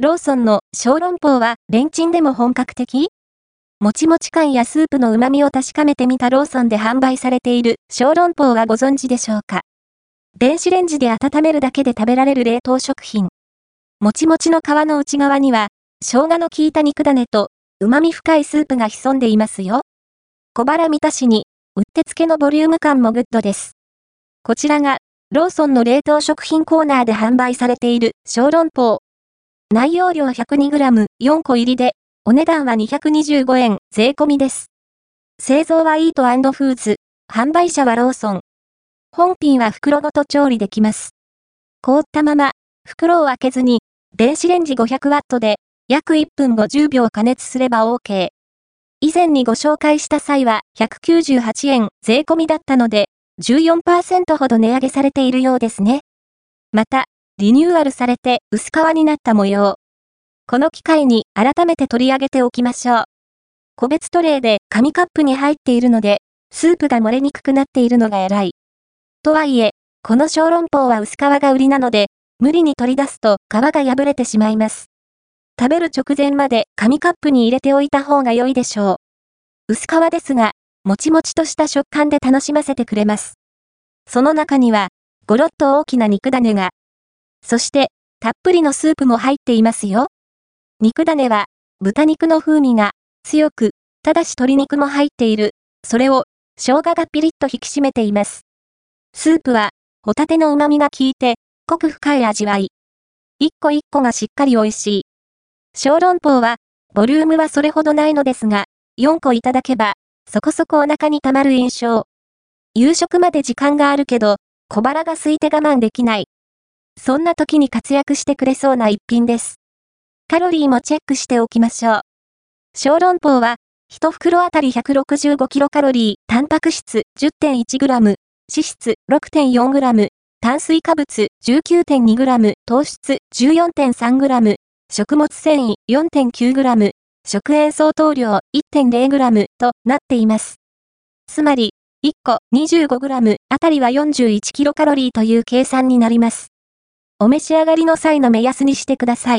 ローソンの小籠包はレンチンでも本格的？もちもち感やスープの旨味を確かめてみたローソンで販売されている小籠包はご存知でしょうか？電子レンジで温めるだけで食べられる冷凍食品。もちもちの皮の内側には、生姜の効いた肉ダネと、旨味深いスープが潜んでいますよ。小腹満たしに、うってつけのボリューム感もグッドです。こちらが、ローソンの冷凍食品コーナーで販売されている小籠包。内容量 102g4 個入りで、お値段は225円税込みです。製造はイートフーズ。販売者はローソン。本品は袋ごと調理できます。凍ったまま、袋を開けずに、電子レンジ 500W で、約1分50秒加熱すれば OK。以前にご紹介した際は198円税込みだったので、14%ほど値上げされているようですね。また、リニューアルされて薄皮になった模様。この機会に改めて取り上げておきましょう。個別トレイで紙カップに入っているので、スープが漏れにくくなっているのが偉い。とはいえ、この小籠包は薄皮が売りなので、無理に取り出すと皮が破れてしまいます。食べる直前まで紙カップに入れておいた方が良いでしょう。薄皮ですが、もちもちとした食感で楽しませてくれます。その中には、ごろっと大きな肉種が。そして、たっぷりのスープも入っていますよ。肉種は、豚肉の風味が強く、ただし鶏肉も入っている。それを、生姜がピリッと引き締めています。スープは、ホタテの旨味が効いて、濃く深い味わい。一個一個がしっかり美味しい。小籠包は、ボリュームはそれほどないのですが、4個いただけば、そこそこお腹に溜まる印象。夕食まで時間があるけど、小腹が空いて我慢できない。そんな時に活躍してくれそうな一品です。カロリーもチェックしておきましょう。小籠包は、1袋あたり165キロカロリー、タンパク質 10.1g、脂質 6.4g、炭水化物 19.2g、糖質 14.3g、食物繊維 4.9g、食塩相当量 1.0g となっています。つまり、1個 25g あたりは 41kcal という計算になります。お召し上がりの際の目安にしてください。